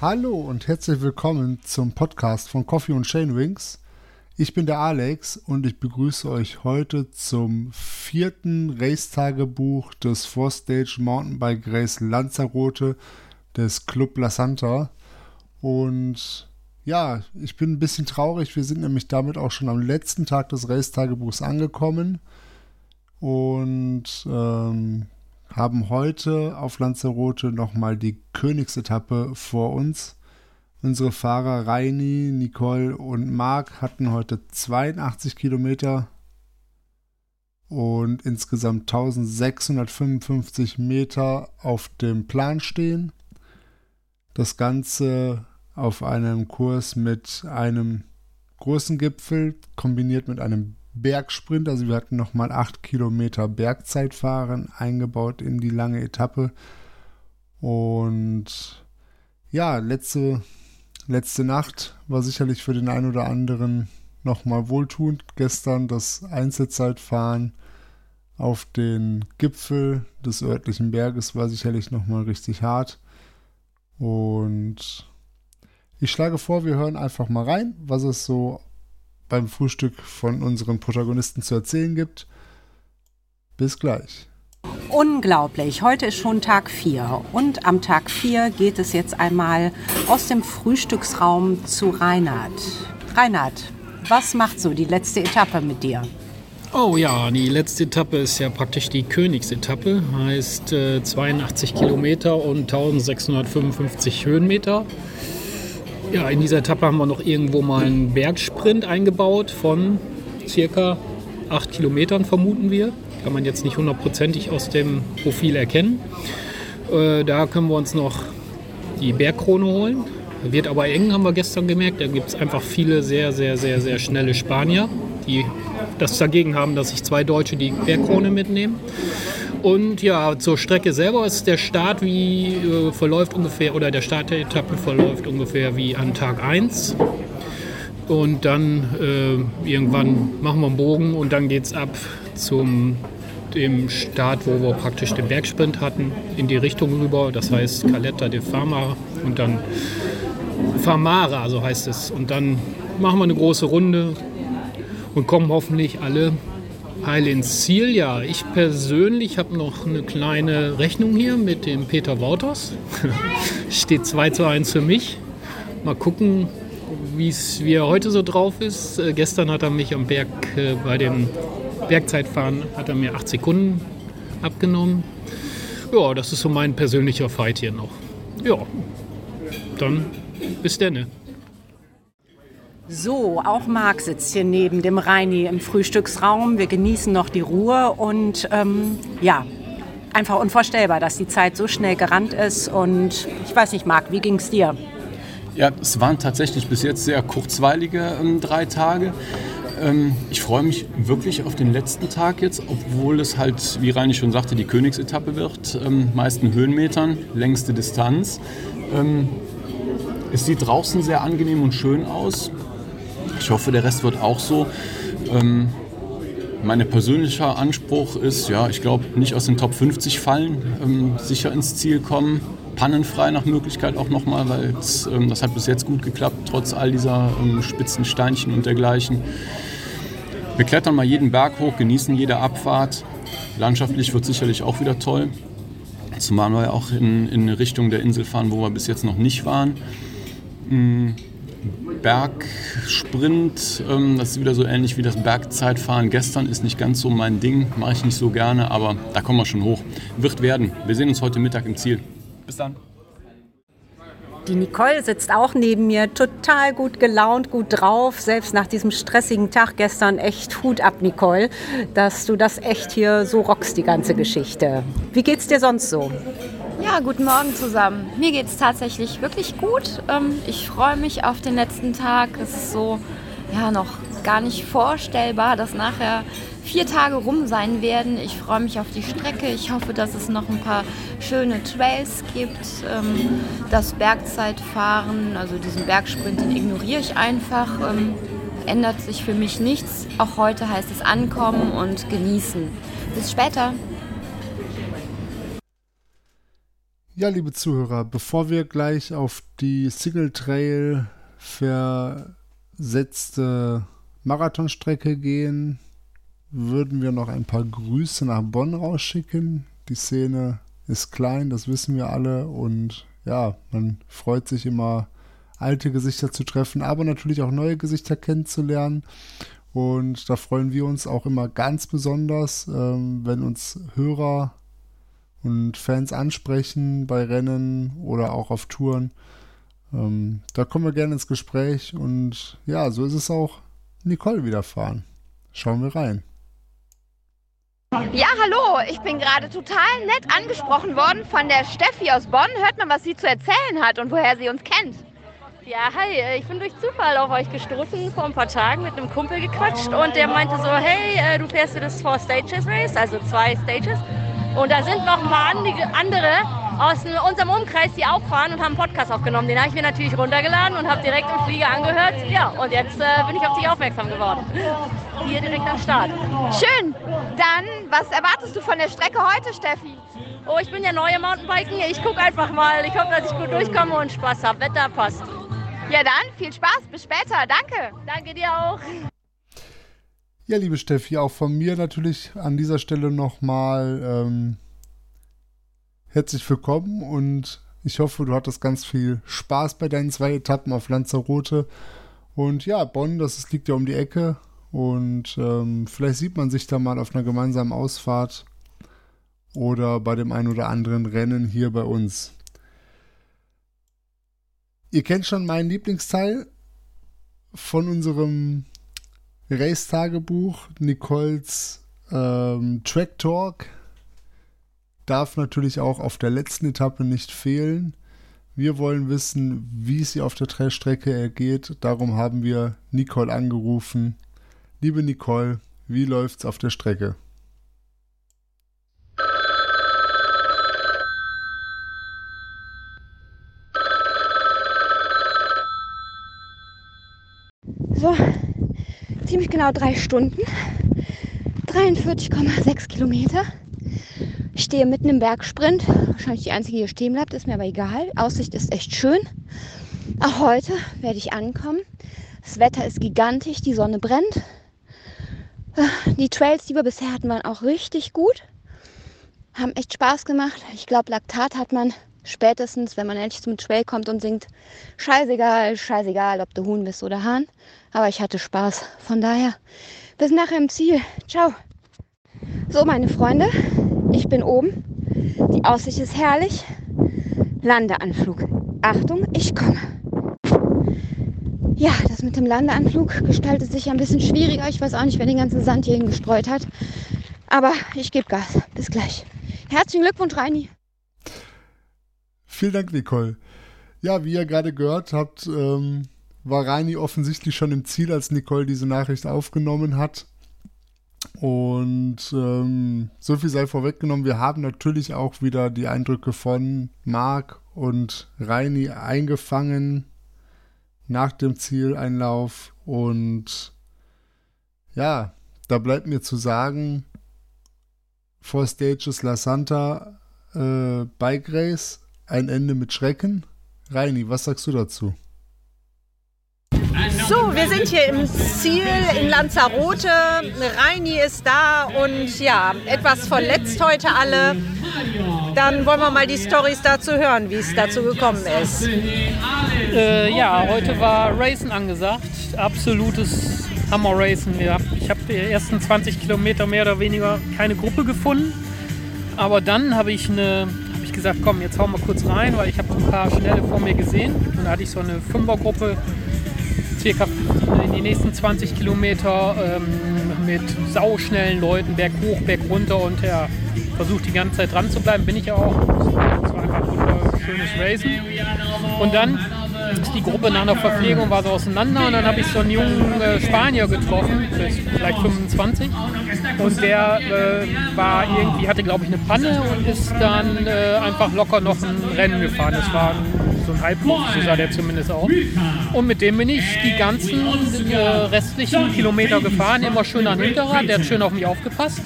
Hallo und herzlich willkommen zum Podcast von Coffee und Chainwings. Ich bin der Alex und ich begrüße euch heute zum vierten Race-Tagebuch des Four Stage Mountainbike Race Lanzarote des Club La Santa. Und ja, ich bin ein bisschen traurig. Wir sind nämlich damit auch schon am letzten Tag des Race-Tagebuchs angekommen und ähm, haben heute auf Lanzarote nochmal die Königsetappe vor uns. Unsere Fahrer Reini, Nicole und Marc hatten heute 82 Kilometer und insgesamt 1655 Meter auf dem Plan stehen. Das Ganze auf einem Kurs mit einem großen Gipfel kombiniert mit einem Bergsprint. Also wir hatten nochmal 8 Kilometer Bergzeitfahren eingebaut in die lange Etappe. Und ja, letzte, letzte Nacht war sicherlich für den einen oder anderen nochmal wohltuend. Gestern das Einzelzeitfahren auf den Gipfel des örtlichen Berges war sicherlich nochmal richtig hart. Und ich schlage vor, wir hören einfach mal rein, was es so beim Frühstück von unseren Protagonisten zu erzählen gibt. Bis gleich. Unglaublich, heute ist schon Tag 4 und am Tag 4 geht es jetzt einmal aus dem Frühstücksraum zu Reinhard. Reinhard, was macht so die letzte Etappe mit dir? Oh ja, die letzte Etappe ist ja praktisch die Königsetappe, heißt äh, 82 Kilometer und 1655 Höhenmeter. Ja, in dieser Etappe haben wir noch irgendwo mal einen Bergsprint eingebaut von circa 8 Kilometern, vermuten wir. Kann man jetzt nicht hundertprozentig aus dem Profil erkennen. Äh, da können wir uns noch die Bergkrone holen. Wird aber eng, haben wir gestern gemerkt. Da gibt es einfach viele sehr, sehr, sehr, sehr schnelle Spanier, die das dagegen haben, dass sich zwei Deutsche die Bergkrone mitnehmen. Und ja, zur Strecke selber ist der Start wie äh, verläuft ungefähr, oder der Start der Etappe verläuft ungefähr wie an Tag 1. Und dann äh, irgendwann machen wir einen Bogen und dann geht es ab zum dem Start, wo wir praktisch den Bergsprint hatten, in die Richtung rüber. Das heißt Caletta de Fama und dann Famara, so heißt es. Und dann machen wir eine große Runde und kommen hoffentlich alle heil ins Ziel. Ja, ich persönlich habe noch eine kleine Rechnung hier mit dem Peter Wouters. Steht 2 zu 1 für mich. Mal gucken, wie er heute so drauf ist. Äh, gestern hat er mich am Berg äh, bei dem Bergzeitfahren hat er mir 8 Sekunden abgenommen. Ja, das ist so mein persönlicher Fight hier noch. Ja, dann bis denne. So, auch Marc sitzt hier neben dem Reini im Frühstücksraum. Wir genießen noch die Ruhe und ähm, ja, einfach unvorstellbar, dass die Zeit so schnell gerannt ist. Und ich weiß nicht, Marc, wie ging es dir? Ja, es waren tatsächlich bis jetzt sehr kurzweilige ähm, drei Tage. Ähm, ich freue mich wirklich auf den letzten Tag jetzt, obwohl es halt, wie Reini schon sagte, die Königsetappe wird. Ähm, meisten Höhenmetern, längste Distanz. Ähm, es sieht draußen sehr angenehm und schön aus. Ich hoffe, der Rest wird auch so. Ähm, mein persönlicher Anspruch ist, ja, ich glaube, nicht aus den Top 50 fallen, ähm, sicher ins Ziel kommen, pannenfrei nach Möglichkeit auch nochmal, weil ähm, das hat bis jetzt gut geklappt, trotz all dieser ähm, spitzen Steinchen und dergleichen. Wir klettern mal jeden Berg hoch, genießen jede Abfahrt. Landschaftlich wird sicherlich auch wieder toll. Zumal wir ja auch in, in Richtung der Insel fahren, wo wir bis jetzt noch nicht waren. Bergsprint. Ähm, das ist wieder so ähnlich wie das Bergzeitfahren gestern. Ist nicht ganz so mein Ding, mache ich nicht so gerne, aber da kommen wir schon hoch. Wird werden. Wir sehen uns heute Mittag im Ziel. Bis dann. Die Nicole sitzt auch neben mir, total gut gelaunt, gut drauf. Selbst nach diesem stressigen Tag gestern echt Hut ab, Nicole, dass du das echt hier so rockst, die ganze Geschichte. Wie geht's dir sonst so? Ja, guten Morgen zusammen. Mir geht es tatsächlich wirklich gut. Ähm, ich freue mich auf den letzten Tag. Es ist so ja noch gar nicht vorstellbar, dass nachher vier Tage rum sein werden. Ich freue mich auf die Strecke. Ich hoffe, dass es noch ein paar schöne Trails gibt. Ähm, das Bergzeitfahren, also diesen Bergsprint, den ignoriere ich einfach. Ähm, ändert sich für mich nichts. Auch heute heißt es ankommen und genießen. Bis später. Ja, liebe Zuhörer, bevor wir gleich auf die Single Trail versetzte Marathonstrecke gehen, würden wir noch ein paar Grüße nach Bonn rausschicken. Die Szene ist klein, das wissen wir alle und ja, man freut sich immer, alte Gesichter zu treffen, aber natürlich auch neue Gesichter kennenzulernen. Und da freuen wir uns auch immer ganz besonders, ähm, wenn uns Hörer und Fans ansprechen bei Rennen oder auch auf Touren. Ähm, da kommen wir gerne ins Gespräch und ja, so ist es auch Nicole widerfahren. Schauen wir rein. Ja, hallo, ich bin gerade total nett angesprochen worden von der Steffi aus Bonn. Hört mal, was sie zu erzählen hat und woher sie uns kennt. Ja, hi, ich bin durch Zufall auf euch gestoßen, vor ein paar Tagen mit einem Kumpel gequatscht und der meinte so, hey, äh, du fährst du das Four Stages Race, also zwei Stages. Und da sind noch mal andere aus unserem Umkreis, die auch fahren und haben einen Podcast aufgenommen. Den habe ich mir natürlich runtergeladen und habe direkt im Flieger angehört. Ja, und jetzt äh, bin ich auf dich aufmerksam geworden. Hier direkt am Start. Schön. Dann, was erwartest du von der Strecke heute, Steffi? Oh, ich bin ja neue Mountainbiken. Ich gucke einfach mal. Ich hoffe, dass ich gut durchkomme und Spaß habe. Wetter passt. Ja, dann viel Spaß. Bis später. Danke. Danke dir auch. Ja, liebe Steffi, auch von mir natürlich an dieser Stelle nochmal ähm, herzlich willkommen und ich hoffe, du hattest ganz viel Spaß bei deinen zwei Etappen auf Lanzarote. Und ja, Bonn, das liegt ja um die Ecke und ähm, vielleicht sieht man sich da mal auf einer gemeinsamen Ausfahrt oder bei dem einen oder anderen Rennen hier bei uns. Ihr kennt schon meinen Lieblingsteil von unserem Race-Tagebuch, Nicoles ähm, Track Talk darf natürlich auch auf der letzten Etappe nicht fehlen. Wir wollen wissen, wie es ihr auf der Trailstrecke ergeht. Darum haben wir Nicole angerufen. Liebe Nicole, wie läuft's auf der Strecke? So, ziemlich genau drei Stunden, 43,6 Kilometer. Ich stehe mitten im Bergsprint, wahrscheinlich die einzige, die hier stehen bleibt, ist mir aber egal. Aussicht ist echt schön. Auch heute werde ich ankommen. Das Wetter ist gigantisch, die Sonne brennt. Die Trails, die wir bisher hatten, waren auch richtig gut. Haben echt Spaß gemacht. Ich glaube, Laktat hat man spätestens, wenn man endlich zum Trail kommt und singt, scheißegal, scheißegal, ob du Huhn bist oder Hahn. Aber ich hatte Spaß. Von daher, bis nachher im Ziel. Ciao. So, meine Freunde, ich bin oben. Die Aussicht ist herrlich. Landeanflug. Achtung, ich komme. Ja, das mit dem Landeanflug gestaltet sich ein bisschen schwieriger. Ich weiß auch nicht, wer den ganzen Sand hierhin gestreut hat. Aber ich gebe Gas. Bis gleich. Herzlichen Glückwunsch, Reini. Vielen Dank, Nicole. Ja, wie ihr gerade gehört habt, ähm, war Reini offensichtlich schon im Ziel, als Nicole diese Nachricht aufgenommen hat. Und ähm, so viel sei vorweggenommen. Wir haben natürlich auch wieder die Eindrücke von Marc und Reini eingefangen nach dem Zieleinlauf. Und ja, da bleibt mir zu sagen, Four Stages La Santa äh, Bike Race, ein Ende mit Schrecken. Reini, was sagst du dazu? So, wir sind hier im Ziel in Lanzarote. Reini ist da und ja, etwas verletzt heute alle. Dann wollen wir mal die Stories dazu hören, wie es dazu gekommen ist. Äh, ja, heute war Racen angesagt. Absolutes Hammer-Racen. Ich habe die ersten 20 Kilometer mehr oder weniger keine Gruppe gefunden. Aber dann habe ich eine gesagt, komm, jetzt hauen wir kurz rein, weil ich habe ein paar Schnelle vor mir gesehen. Und da hatte ich so eine Fünfergruppe circa die nächsten 20 Kilometer ähm, mit sauschnellen Leuten, Berg hoch, Berg runter und ja, versucht die ganze Zeit dran zu bleiben, bin ich ja auch. Das war einfach ein schönes Racen. Und dann ist die Gruppe nach einer Verpflegung war so auseinander und dann habe ich so einen jungen äh, Spanier getroffen, vielleicht 25 und der äh, war irgendwie hatte glaube ich eine Panne und ist dann äh, einfach locker noch ein Rennen gefahren. Das war so ein Halbprofi, so sah der zumindest auch. Und mit dem bin ich die ganzen äh, restlichen Kilometer gefahren, immer schön an Hinterrad, der hat schön auf mich aufgepasst.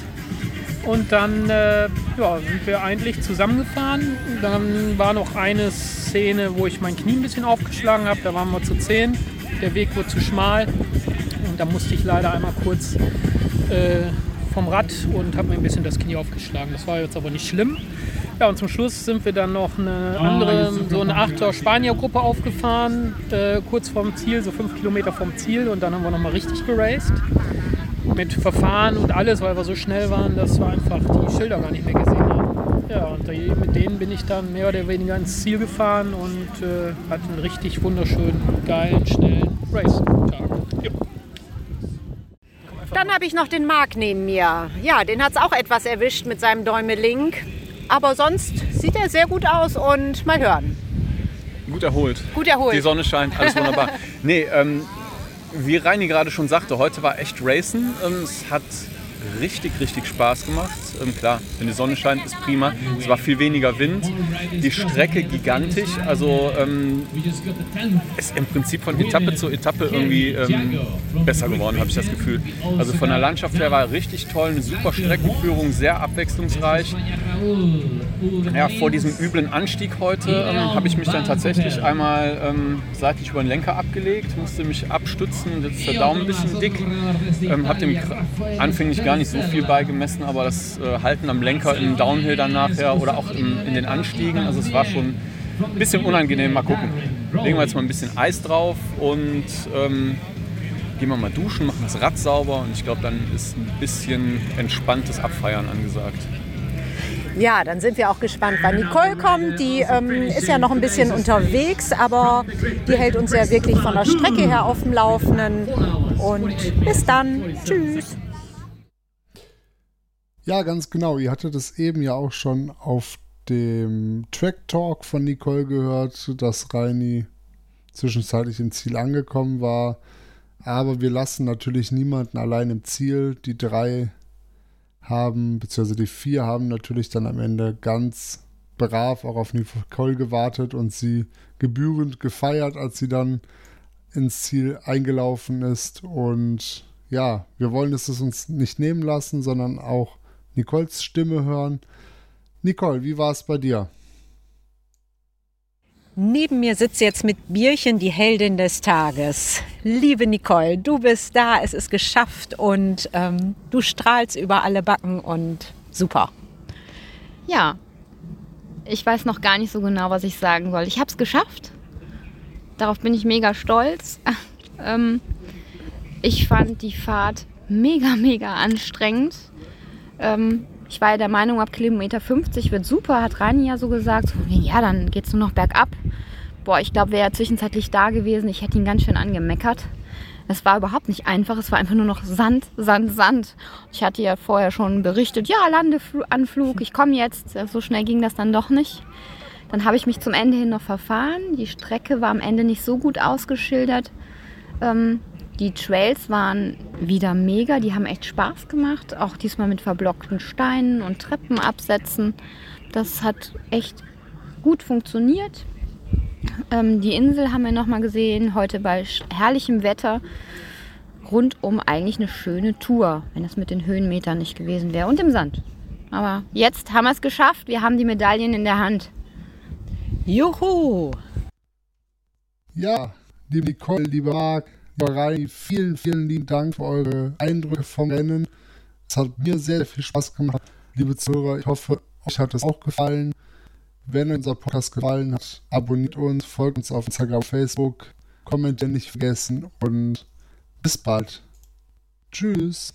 Und dann äh, ja, sind wir eigentlich zusammengefahren. Dann war noch eine Szene, wo ich mein Knie ein bisschen aufgeschlagen habe. Da waren wir zu zehn. Der Weg wurde zu schmal. Und da musste ich leider einmal kurz äh, vom Rad und habe mir ein bisschen das Knie aufgeschlagen. Das war jetzt aber nicht schlimm. Ja, und zum Schluss sind wir dann noch eine andere, so eine Achter Spanier-Gruppe aufgefahren, äh, kurz vorm Ziel, so fünf Kilometer vom Ziel. Und dann haben wir nochmal richtig geraced. Mit Verfahren und alles, weil wir so schnell waren, dass wir einfach die Schilder gar nicht mehr gesehen haben. Ja, und mit denen bin ich dann mehr oder weniger ins Ziel gefahren und äh, hatte einen richtig wunderschönen, geilen, schnellen Race-Tag. Dann habe ich noch den Marc neben mir. Ja, den hat es auch etwas erwischt mit seinem Däumeling. Aber sonst sieht er sehr gut aus und mal hören. Gut erholt. Gut erholt. Die Sonne scheint, alles wunderbar. nee, ähm, wie Reini gerade schon sagte, heute war echt Racen. Ähm, es hat richtig, richtig Spaß gemacht. Ähm, klar, wenn die Sonne scheint, ist prima. Es war viel weniger Wind. Die Strecke gigantisch. Also ähm, ist im Prinzip von Etappe zu Etappe irgendwie ähm, besser geworden, habe ich das Gefühl. Also von der Landschaft her war richtig toll. Eine super Streckenführung, sehr abwechslungsreich. Ja, vor diesem üblen Anstieg heute ähm, habe ich mich dann tatsächlich einmal ähm, seitlich über den Lenker abgelegt, musste mich abstützen, jetzt ist der Daumen ein bisschen dick. Ähm, habe dem anfänglich gar nicht so viel beigemessen, aber das äh, Halten am Lenker im Downhill dann nachher oder auch im, in den Anstiegen, also es war schon ein bisschen unangenehm. Mal gucken. Legen wir jetzt mal ein bisschen Eis drauf und ähm, gehen wir mal duschen, machen das Rad sauber und ich glaube, dann ist ein bisschen entspanntes Abfeiern angesagt. Ja, dann sind wir auch gespannt, wann Nicole kommt. Die ähm, ist ja noch ein bisschen unterwegs, aber die hält uns ja wirklich von der Strecke her auf dem Laufenden. Und bis dann. Tschüss. Ja, ganz genau. Ihr hattet es eben ja auch schon auf dem Track Talk von Nicole gehört, dass Reini zwischenzeitlich im Ziel angekommen war. Aber wir lassen natürlich niemanden allein im Ziel. Die drei haben, beziehungsweise die vier haben natürlich dann am Ende ganz brav auch auf Nicole gewartet und sie gebührend gefeiert, als sie dann ins Ziel eingelaufen ist. Und ja, wir wollen es uns nicht nehmen lassen, sondern auch Nicoles Stimme hören. Nicole, wie war es bei dir? Neben mir sitzt jetzt mit Bierchen die Heldin des Tages. Liebe Nicole, du bist da, es ist geschafft und ähm, du strahlst über alle Backen und super. Ja, ich weiß noch gar nicht so genau, was ich sagen soll. Ich habe es geschafft. Darauf bin ich mega stolz. ähm, ich fand die Fahrt mega, mega anstrengend. Ähm, ich war ja der Meinung, ab Kilometer 50 wird super, hat Rani ja so gesagt. So, ja, dann geht es nur noch bergab. Boah, ich glaube, wäre er zwischenzeitlich da gewesen, ich hätte ihn ganz schön angemeckert. Es war überhaupt nicht einfach, es war einfach nur noch Sand, Sand, Sand. Ich hatte ja vorher schon berichtet, ja, Landeanflug, ich komme jetzt. So schnell ging das dann doch nicht. Dann habe ich mich zum Ende hin noch verfahren. Die Strecke war am Ende nicht so gut ausgeschildert. Ähm, die Trails waren wieder mega, die haben echt Spaß gemacht. Auch diesmal mit verblockten Steinen und Treppenabsätzen. Das hat echt gut funktioniert. Ähm, die Insel haben wir nochmal gesehen, heute bei herrlichem Wetter. Rundum eigentlich eine schöne Tour, wenn das mit den Höhenmetern nicht gewesen wäre. Und im Sand. Aber jetzt haben wir es geschafft. Wir haben die Medaillen in der Hand. Juhu! Ja, liebe Nicole, lieber Marc, Reini, vielen, vielen lieben Dank für eure Eindrücke vom Rennen. Es hat mir sehr, viel Spaß gemacht. Liebe Zuhörer, ich hoffe, euch hat es auch gefallen. Wenn unser Podcast gefallen hat, abonniert uns, folgt uns auf Instagram, Facebook, kommentieren nicht vergessen und bis bald. Tschüss.